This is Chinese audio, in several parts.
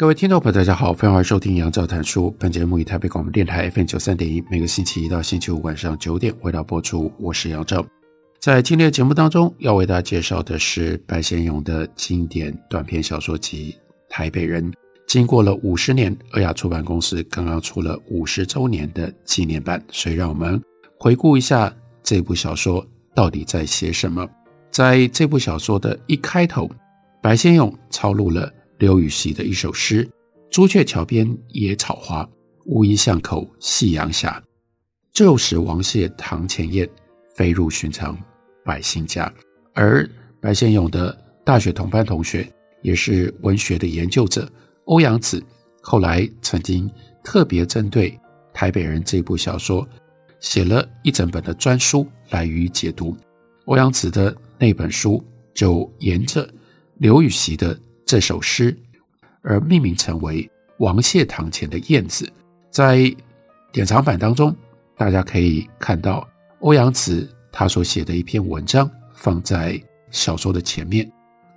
各位听众朋友，大家好，欢迎收听杨照谈书。本节目以台北广播电台 FM 九三点一，每个星期一到星期五晚上九点为大家播出。我是杨照，在今天的节目当中，要为大家介绍的是白先勇的经典短篇小说集《台北人》。经过了五十年，尔雅出版公司刚刚出了五十周年的纪念版，所以让我们回顾一下这部小说到底在写什么。在这部小说的一开头，白先勇抄录了。刘禹锡的一首诗：“朱雀桥边野草花，乌衣巷口夕阳斜。旧时王谢堂前燕，飞入寻常百姓家。”而白先勇的大学同班同学，也是文学的研究者欧阳子，后来曾经特别针对《台北人》这部小说，写了一整本的专书来予以解读。欧阳子的那本书就沿着刘禹锡的。这首诗而命名成为王谢堂前的燕子，在典藏版当中，大家可以看到欧阳子他所写的一篇文章放在小说的前面，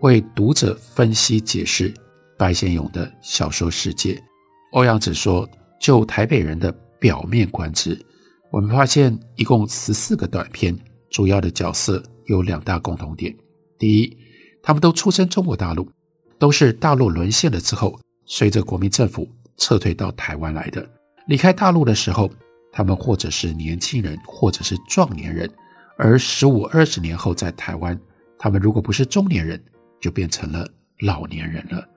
为读者分析解释白先勇的小说世界。欧阳子说：“就台北人的表面观之，我们发现一共十四个短篇，主要的角色有两大共同点：第一，他们都出身中国大陆。”都是大陆沦陷了之后，随着国民政府撤退到台湾来的。离开大陆的时候，他们或者是年轻人，或者是壮年人；而十五二十年后在台湾，他们如果不是中年人，就变成了老年人了。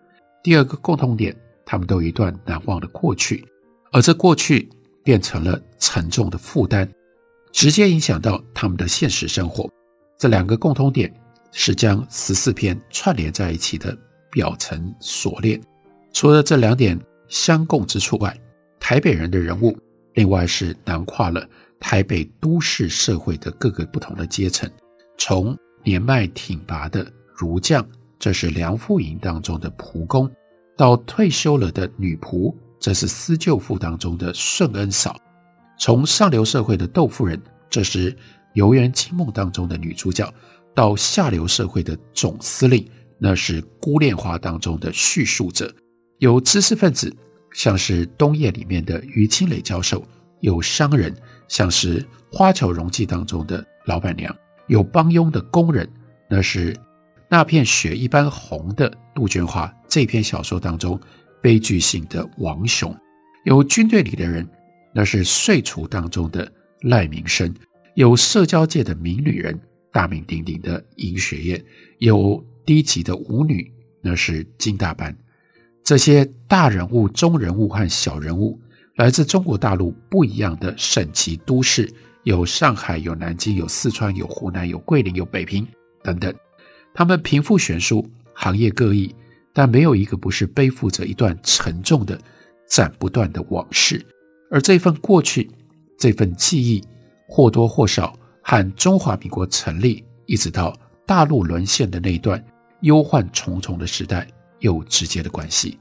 第二个共同点，他们都有一段难忘的过去，而这过去变成了沉重的负担，直接影响到他们的现实生活。这两个共同点是将十四篇串联在一起的。表层锁链，除了这两点相共之处外，台北人的人物，另外是囊括了台北都市社会的各个不同的阶层，从年迈挺拔的儒将，这是梁复营当中的仆工，到退休了的女仆，这是司旧妇当中的顺恩嫂，从上流社会的窦夫人，这是游园惊梦当中的女主角，到下流社会的总司令。那是《孤恋花》当中的叙述者，有知识分子，像是冬夜里面的于清磊教授；有商人，像是《花桥荣记》当中的老板娘；有帮佣的工人，那是那片雪一般红的杜鹃花这篇小说当中悲剧性的王雄；有军队里的人，那是岁除当中的赖明生；有社交界的名女人，大名鼎鼎的尹雪艳；有。低级的舞女，那是金大班。这些大人物、中人物和小人物，来自中国大陆不一样的省级都市，有上海，有南京，有四川，有湖南，有桂林，有北平等等。他们贫富悬殊，行业各异，但没有一个不是背负着一段沉重的、斩不断的往事。而这份过去，这份记忆，或多或少和中华民国成立一直到大陆沦陷的那一段。忧患重重的时代有直接的关系。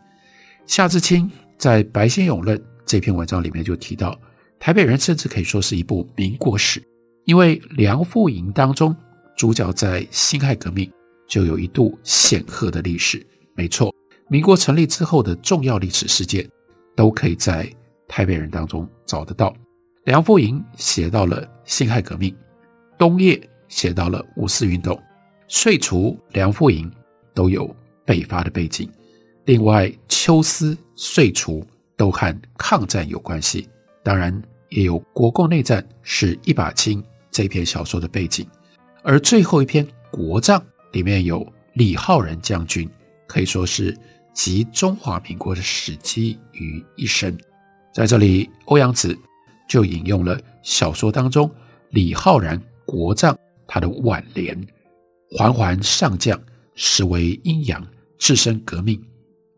夏志清在《白先勇论》这篇文章里面就提到，台北人甚至可以说是一部民国史，因为梁复吟当中主角在辛亥革命就有一度显赫的历史。没错，民国成立之后的重要历史事件都可以在台北人当中找得到。梁复吟写到了辛亥革命，东夜写到了五四运动。岁除、梁复营都有北伐的背景，另外秋思、岁除都和抗战有关系，当然也有国共内战是一把青这篇小说的背景，而最后一篇《国葬》里面有李浩然将军，可以说是集中华民国的史迹于一身。在这里，欧阳子就引用了小说当中李浩然《国葬》他的挽联。环环上将，实为阴阳，置身革命，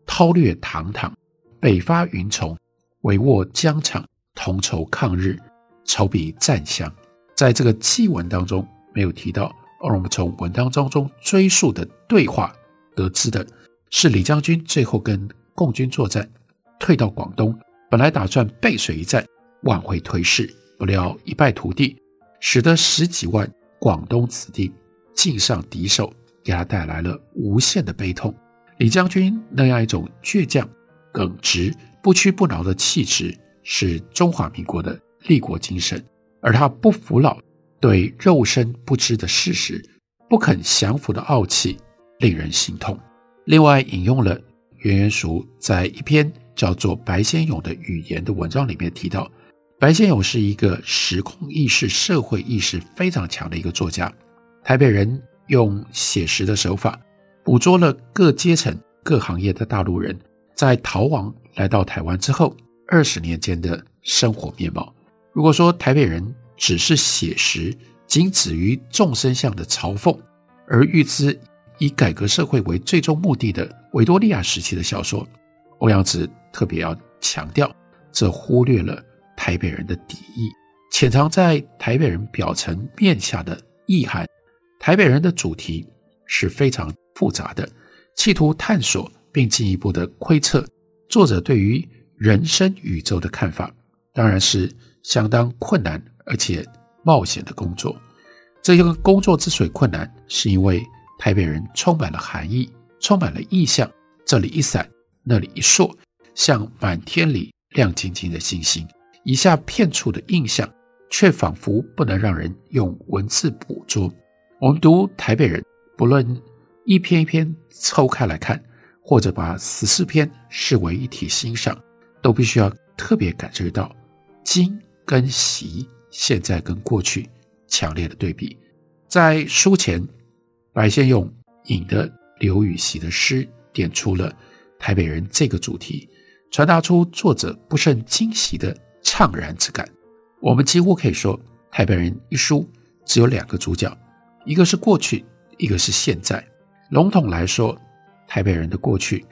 韬略堂堂，北伐云从，帷幄疆场，同仇抗日，筹比战相。在这个祭文当中没有提到，而我们从文章当中追溯的对话得知的是，李将军最后跟共军作战，退到广东，本来打算背水一战，挽回颓势，不料一败涂地，使得十几万广东子弟尽上敌手，给他带来了无限的悲痛。李将军那样一种倔强、耿直、不屈不挠的气质，是中华民国的立国精神。而他不服老、对肉身不知的事实不肯降服的傲气，令人心痛。另外，引用了袁元淑在一篇叫做《白先勇的语言》的文章里面提到，白先勇是一个时空意识、社会意识非常强的一个作家。台北人用写实的手法，捕捉了各阶层、各行业的大陆人在逃亡来到台湾之后二十年间的生活面貌。如果说台北人只是写实，仅止于众生相的嘲讽，而预知以改革社会为最终目的的维多利亚时期的小说，欧阳子特别要强调，这忽略了台北人的底意，潜藏在台北人表层面下的意涵。台北人的主题是非常复杂的，企图探索并进一步的窥测作者对于人生宇宙的看法，当然是。相当困难而且冒险的工作。这个工作之所以困难，是因为台北人充满了含义，充满了意象。这里一闪，那里一烁，像满天里亮晶晶的星星。一下片处的印象，却仿佛不能让人用文字捕捉。我们读台北人，不论一篇一篇抽开来看，或者把十四篇视为一体欣赏，都必须要特别感觉到今。跟昔，现在跟过去强烈的对比，在书前，白先勇引的刘禹锡的诗，点出了台北人这个主题，传达出作者不胜惊喜的怅然之感。我们几乎可以说，台北人一书只有两个主角，一个是过去，一个是现在。笼统来说，台北人的过去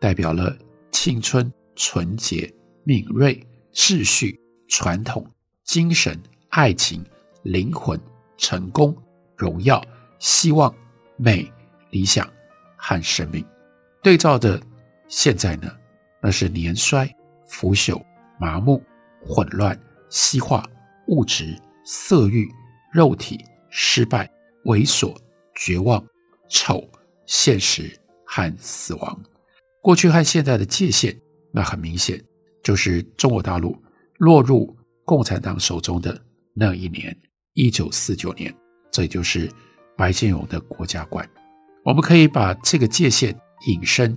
代表了青春、纯洁、敏锐、秩序。传统、精神、爱情、灵魂、成功、荣耀、希望、美、理想和生命，对照的现在呢，那是年衰、腐朽、麻木、混乱、西化、物质、色欲、肉体、失败、猥琐、绝望、丑、现实和死亡。过去和现在的界限，那很明显就是中国大陆。落入共产党手中的那一年，一九四九年，这也就是白先勇的国家观。我们可以把这个界限引申：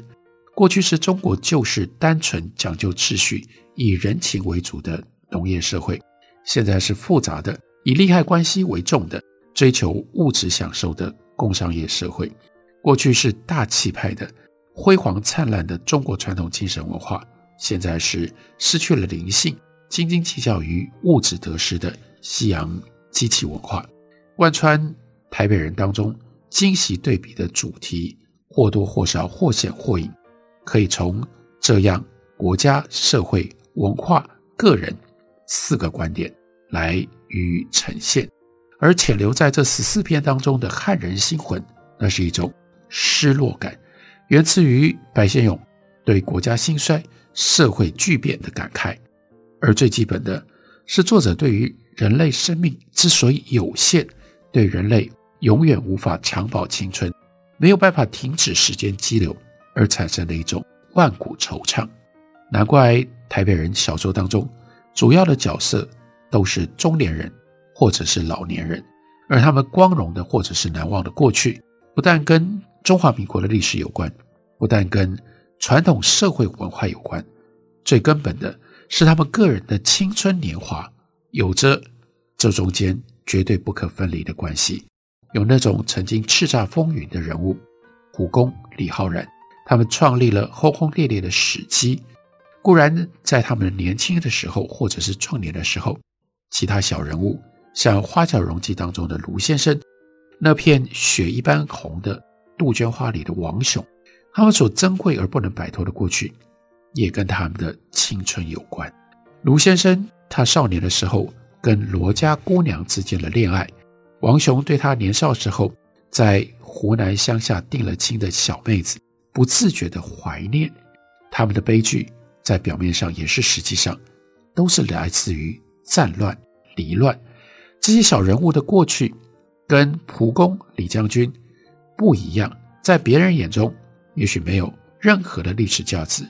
过去是中国就是单纯讲究秩序、以人情为主的农业社会；现在是复杂的、以利害关系为重的、追求物质享受的工商业社会。过去是大气派的、辉煌灿烂的中国传统精神文化；现在是失去了灵性。斤斤计较于物质得失的西洋机器文化，贯穿台北人当中惊喜对比的主题，或多或少、或显或隐，可以从这样国家、社会、文化、个人四个观点来予以呈现。而且留在这十四篇当中的撼人心魂，那是一种失落感，源自于白先勇对国家兴衰、社会巨变的感慨。而最基本的是，作者对于人类生命之所以有限，对人类永远无法长保青春，没有办法停止时间激流，而产生的一种万古惆怅。难怪台北人小说当中主要的角色都是中年人或者是老年人，而他们光荣的或者是难忘的过去，不但跟中华民国的历史有关，不但跟传统社会文化有关，最根本的。是他们个人的青春年华，有着这中间绝对不可分离的关系。有那种曾经叱咤风云的人物，胡公、李浩然，他们创立了轰轰烈烈的史记。固然在他们年轻的时候，或者是壮年的时候，其他小人物，像《花轿容记》当中的卢先生，那片血一般红的杜鹃花里的王雄，他们所珍贵而不能摆脱的过去，也跟他们的青春有关。卢先生他少年的时候跟罗家姑娘之间的恋爱，王雄对他年少时候在湖南乡下定了亲的小妹子不自觉的怀念，他们的悲剧在表面上也是实际上都是来自于战乱离乱。这些小人物的过去跟蒲公李将军不一样，在别人眼中也许没有任何的历史价值，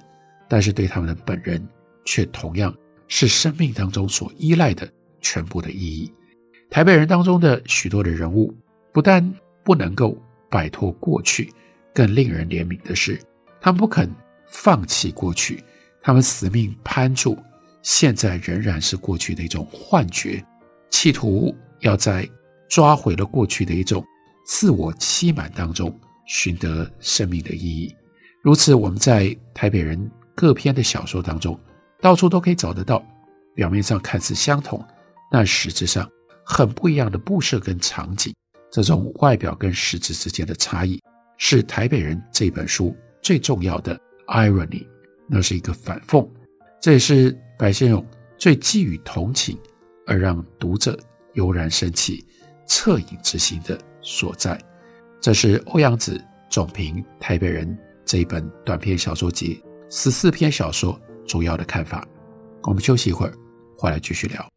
但是对他们的本人却同样是生命当中所依赖的全部的意义。台北人当中的许多的人物，不但不能够摆脱过去，更令人怜悯的是，他们不肯放弃过去，他们死命攀住现在仍然是过去的一种幻觉。企图要在抓回了过去的一种自我欺瞒当中寻得生命的意义。如此，我们在台北人各篇的小说当中，到处都可以找得到。表面上看似相同，但实质上很不一样的布设跟场景。这种外表跟实质之间的差异，是台北人这本书最重要的 irony，那是一个反讽。这也是白先勇最寄予同情。而让读者悠然升起恻隐之心的所在，这是欧阳子总评《台北人》这一本短篇小说集十四篇小说主要的看法。我们休息一会儿，回来继续聊。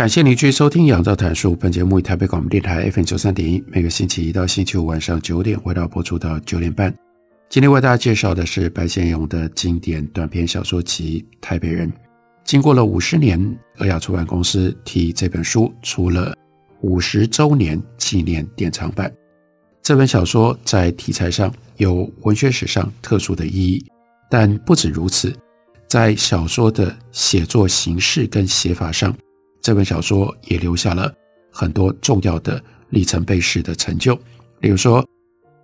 感谢您继续收听《仰照谈书》。本节目以台北广播电台 FM 九三点一，每个星期一到星期五晚上九点，回到播出到九点半。今天为大家介绍的是白先勇的经典短篇小说集《台北人》。经过了五十年，尔雅出版公司替这本书出了五十周年纪念典藏版。这本小说在题材上有文学史上特殊的意义，但不止如此，在小说的写作形式跟写法上。这本小说也留下了很多重要的里程碑式的成就，比如说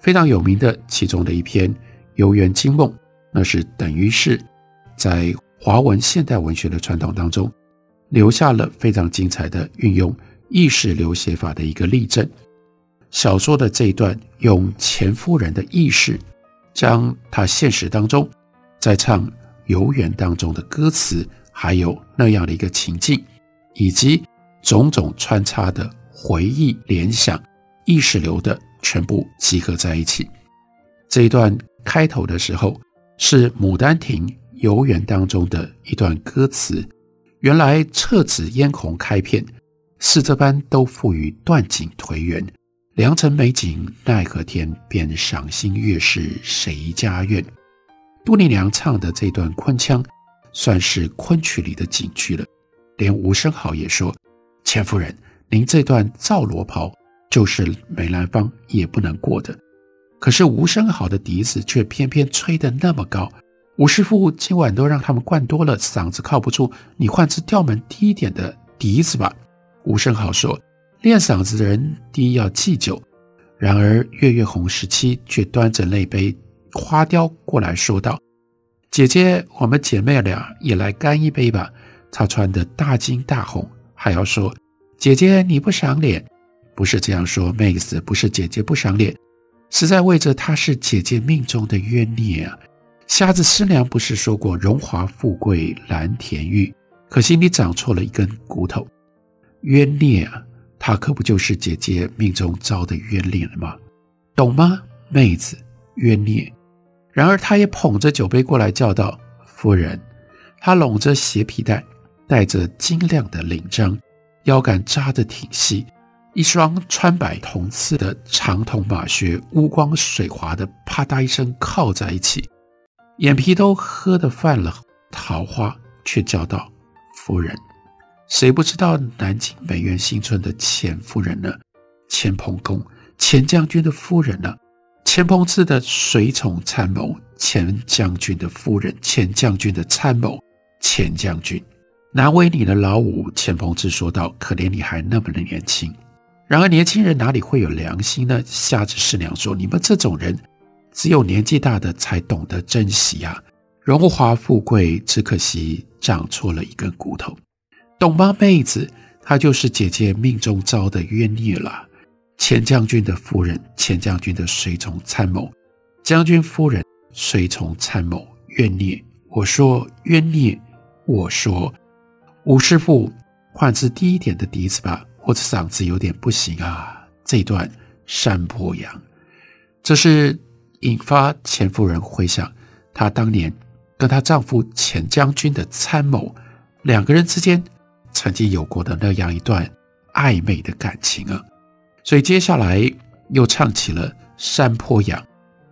非常有名的其中的一篇《游园惊梦》，那是等于是在华文现代文学的传统当中留下了非常精彩的运用意识流写法的一个例证。小说的这一段用钱夫人的意识，将她现实当中在唱游园当中的歌词，还有那样的一个情境。以及种种穿插的回忆、联想、意识流的全部集合在一起。这一段开头的时候是《牡丹亭》游园当中的一段歌词。原来侧紫嫣红开遍，似这般都付与断井颓垣。良辰美景奈何天，便赏心悦事谁家院？杜丽娘唱的这段昆腔，算是昆曲里的警句了。连吴生豪也说：“钱夫人您这段皂罗袍就是梅兰芳也不能过的。可是吴生豪的笛子却偏偏吹得那么高。吴师傅今晚都让他们灌多了，嗓子靠不住，你换支调门低一点的笛子吧。吴生豪说：“练嗓子的人第一要忌酒。”然而月月红十七却端着那杯花雕过来说道：“姐姐，我们姐妹俩也来干一杯吧。”她穿得大惊大红，还要说：“姐姐你不赏脸，不是这样说，妹子，不是姐姐不赏脸，实在为着她是姐姐命中的冤孽啊。”瞎子师娘不是说过荣华富贵蓝田玉，可惜你长错了一根骨头，冤孽啊！他可不就是姐姐命中遭的冤孽了吗？懂吗，妹子？冤孽。然而他也捧着酒杯过来叫道：“夫人。”他拢着斜皮带，带着晶亮的领章，腰杆扎得挺细，一双穿白铜刺的长筒马靴，乌光水滑的啪嗒一声靠在一起。眼皮都喝得泛了桃花，却叫道：“夫人，谁不知道南京梅园新村的钱夫人呢？钱鹏公，钱将军的夫人呢？钱鹏志的随从参谋，钱将军的夫人，钱将军的参谋，钱将军，难为你的老五。”钱澎赐说道：“可怜你还那么的年轻。然而年轻人哪里会有良心呢？”瞎子师娘说：“你们这种人。”只有年纪大的才懂得珍惜呀，荣华富贵，只可惜长错了一根骨头，懂吗，妹子？她就是姐姐命中遭的冤孽了。钱将军的夫人，钱将军的随从参谋，将军夫人，随从参谋，冤孽。我说冤孽，我说，吴师傅，换支低一点的笛子吧，我的嗓子有点不行啊。这段山坡羊，这是。引发钱夫人回想，她当年跟她丈夫钱将军的参谋两个人之间曾经有过的那样一段暧昧的感情啊，所以接下来又唱起了《山坡羊》：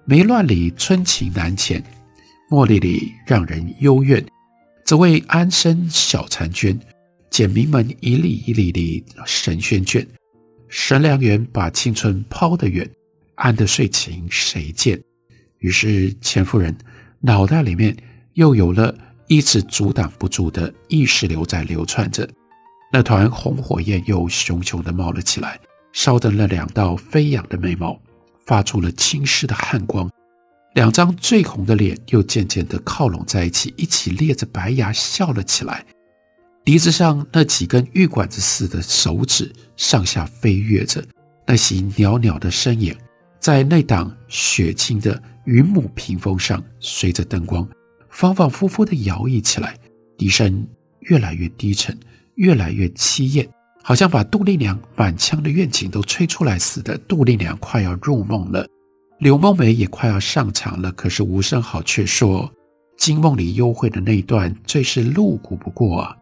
梅乱里春情难遣，茉莉里让人幽怨。只为安身小婵娟，简明门一粒一粒的神轩卷。神良缘把青春抛得远。安得睡情谁见？于是钱夫人脑袋里面又有了一直阻挡不住的意识流在流窜着，那团红火焰又熊熊的冒了起来，烧得那两道飞扬的眉毛发出了青湿的汗光，两张醉红的脸又渐渐地靠拢在一起，一起咧着白牙笑了起来。笛子上那几根玉管子似的手指上下飞跃着，那袭袅袅的身影。在那档雪清的云母屏风上，随着灯光反反复复地摇曳起来，笛声越来越低沉，越来越凄艳，好像把杜丽娘满腔的怨情都吹出来似的。杜丽娘快要入梦了，柳梦梅也快要上场了，可是吴生豪却说，惊梦里幽会的那一段最是露骨不过啊！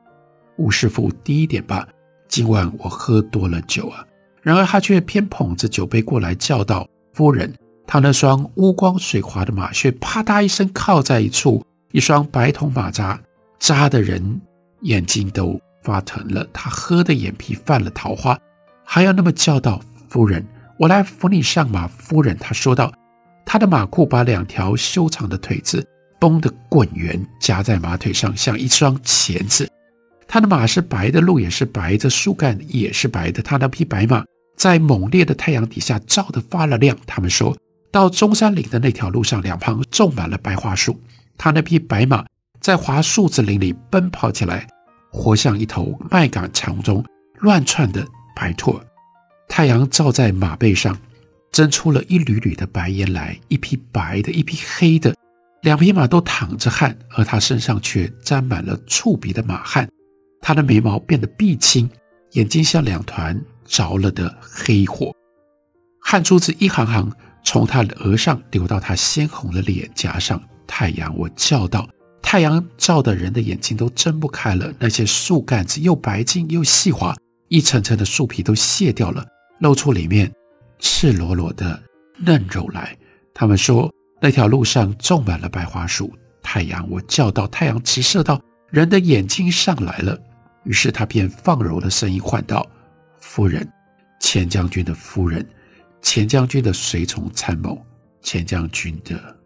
吴师傅低一点吧，今晚我喝多了酒啊。然而他却偏捧着酒杯过来叫道。夫人，他那双乌光水滑的马靴啪嗒一声靠在一处，一双白铜马扎扎的人眼睛都发疼了。他喝的眼皮泛了桃花，还要那么叫道：“夫人，我来扶你上马。”夫人，她说道。她的马裤把两条修长的腿子绷得滚圆，夹在马腿上，像一双钳子。他的马是白的，路也是白的，树干也是白的。他那匹白马。在猛烈的太阳底下照得发了亮。他们说到中山岭的那条路上，两旁种满了白桦树。他那匹白马在樺树子林里奔跑起来，活像一头麦秆丛中乱窜的白兔。太阳照在马背上，蒸出了一缕缕的白烟来。一匹白的，一匹黑的，两匹马都淌着汗，而他身上却沾满了触鼻的马汗。他的眉毛变得碧青，眼睛像两团。着了的黑火，汗珠子一行行从他的额上流到他鲜红的脸颊上。太阳，我叫道：“太阳照的人的眼睛都睁不开了。”那些树干子又白净又细滑，一层层的树皮都卸掉了，露出里面赤裸裸的嫩肉来。他们说那条路上种满了白桦树。太阳，我叫到：“太阳直射到人的眼睛上来了。”于是他便放柔的声音唤道。夫人，钱将军的夫人，钱将军的随从参谋，钱将军的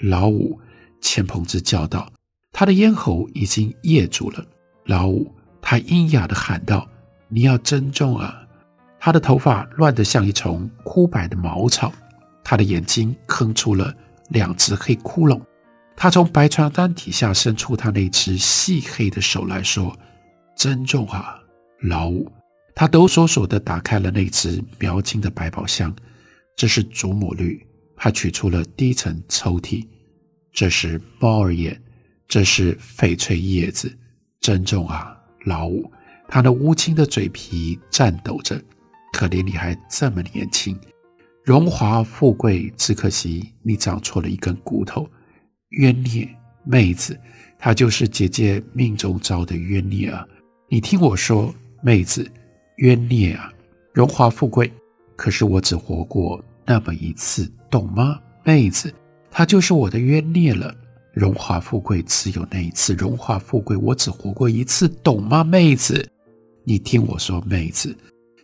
老五钱鹏之叫道：“他的咽喉已经噎住了。”老五他阴哑的喊道：“你要珍重啊！”他的头发乱得像一丛枯白的茅草，他的眼睛坑出了两只黑窟窿。他从白床单底下伸出他那只细黑的手来说：“珍重啊，老五。”他抖擞擞地打开了那只描金的百宝箱，这是祖母绿。他取出了第一层抽屉，这是猫儿眼，这是翡翠叶子。珍重啊，老五。他那乌青的嘴皮颤抖着，可怜你还这么年轻，荣华富贵，只可惜你长错了一根骨头。冤孽妹子，她就是姐姐命中招的冤孽啊！你听我说，妹子，冤孽啊！荣华富贵，可是我只活过那么一次，懂吗？妹子，她就是我的冤孽了。荣华富贵只有那一次，荣华富贵我只活过一次，懂吗？妹子，你听我说，妹子，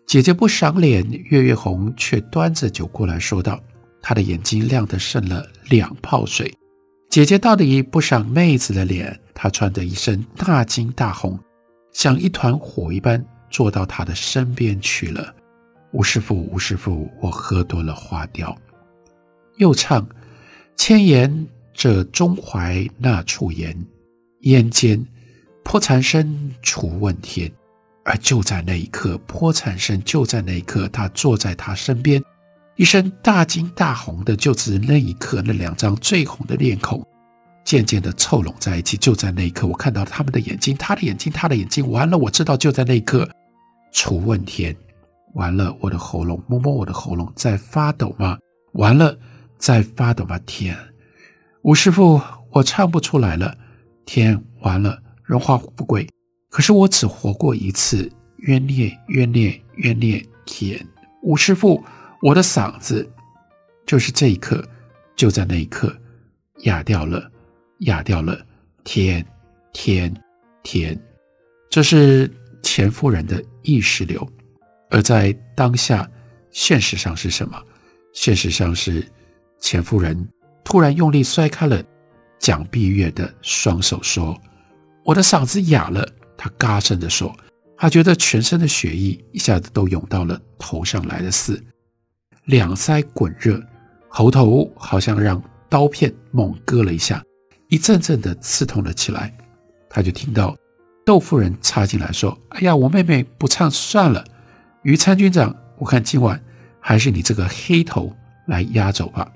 姐姐不赏脸，月月红却端着酒过来说道，她的眼睛亮得渗了两泡水。姐姐到底不赏妹子的脸，她穿的一身大金大红，像一团火一般坐到她的身边去了。吴师傅，吴师傅，我喝多了花雕。又唱：千言这中怀那处言，烟间破残声除问天。而就在那一刻，泼残生就在那一刻，他坐在他身边。一身大惊大红的，就是那一刻，那两张最红的脸孔渐渐的凑拢在一起。就在那一刻，我看到他们的眼睛，他的眼睛，他的眼睛。完了，我知道，就在那一刻，楚问天，完了，我的喉咙，摸摸我的喉咙，在发抖吗？完了，在发抖吗？天，吴师傅，我唱不出来了。天，完了，荣华富贵，可是我只活过一次，冤孽，冤孽，冤孽，天，吴师傅。我的嗓子，就是这一刻，就在那一刻，哑掉了，哑掉了。天，天，天，这是钱夫人的意识流。而在当下，现实上是什么？现实上是钱夫人突然用力摔开了蒋碧月的双手，说：“我的嗓子哑了。”他嘎声地说：“他觉得全身的血液一下子都涌到了头上来了似。”两腮滚热，喉头好像让刀片猛割了一下，一阵阵的刺痛了起来。他就听到窦夫人插进来说：“哎呀，我妹妹不唱算了，于参军长，我看今晚还是你这个黑头来压轴吧。”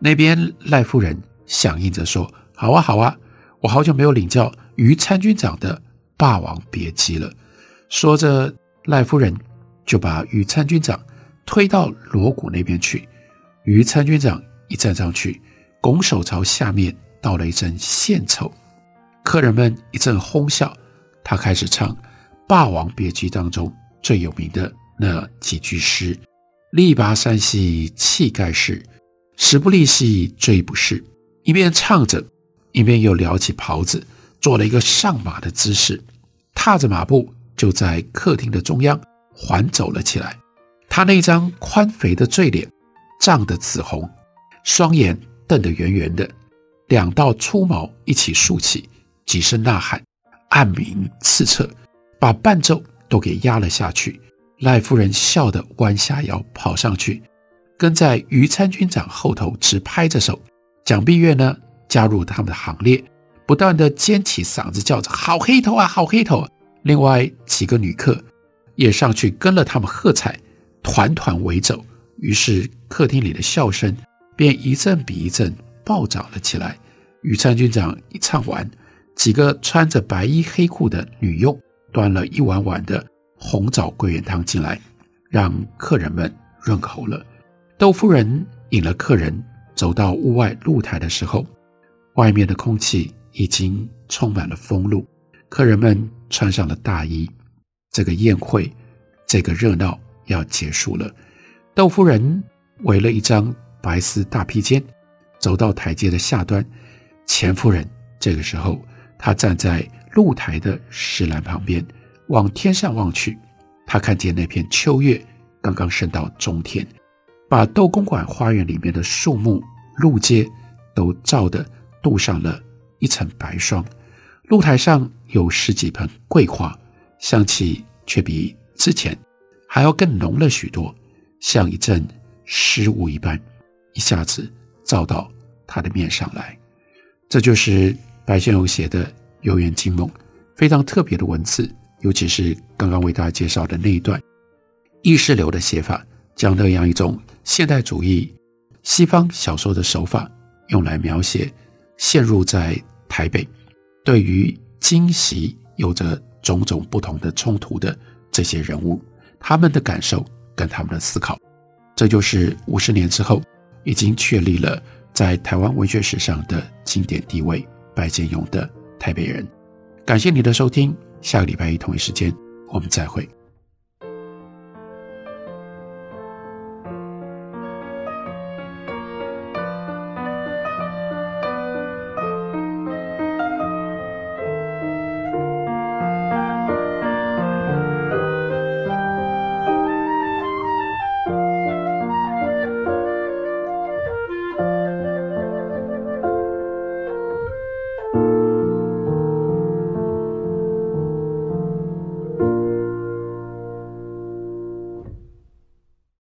那边赖夫人响应着说：“好啊，好啊，我好久没有领教于参军长的《霸王别姬》了。”说着，赖夫人就把于参军长。推到锣鼓那边去，于参军长一站上去，拱手朝下面道了一声献丑，客人们一阵哄笑。他开始唱《霸王别姬》当中最有名的那几句诗：“力拔山兮气盖世，时不利兮骓不逝。”一边唱着，一边又撩起袍子，做了一个上马的姿势，踏着马步就在客厅的中央环走了起来。他那张宽肥的醉脸涨得紫红，双眼瞪得圆圆的，两道粗毛一起竖起，几声呐喊，暗鸣刺彻，把伴奏都给压了下去。赖夫人笑得弯下腰跑上去，跟在于参军长后头直拍着手。蒋碧月呢，加入他们的行列，不断的尖起嗓子叫着：“好黑头啊，好黑头！”另外几个女客也上去跟了他们喝彩。团团围走，于是客厅里的笑声便一阵比一阵暴涨了起来。于参军长一唱完，几个穿着白衣黑裤的女佣端了一碗碗的红枣桂圆汤进来，让客人们润喉了。窦夫人引了客人走到屋外露台的时候，外面的空气已经充满了风露，客人们穿上了大衣，这个宴会，这个热闹。要结束了，窦夫人围了一张白丝大披肩，走到台阶的下端。钱夫人这个时候，她站在露台的石栏旁边，往天上望去。她看见那片秋月刚刚升到中天，把窦公馆花园里面的树木、路街都照得镀上了一层白霜。露台上有十几盆桂花，香气却比之前还要更浓了许多，像一阵湿雾一般，一下子照到他的面上来。这就是白先勇写的《游园惊梦》，非常特别的文字，尤其是刚刚为大家介绍的那一段意识流的写法，将那样一种现代主义西方小说的手法，用来描写陷入在台北。对于惊喜有着种种不同的冲突的这些人物，他们的感受跟他们的思考，这就是五十年之后已经确立了在台湾文学史上的经典地位——白先勇的《台北人》。感谢你的收听，下个礼拜一同一时间我们再会。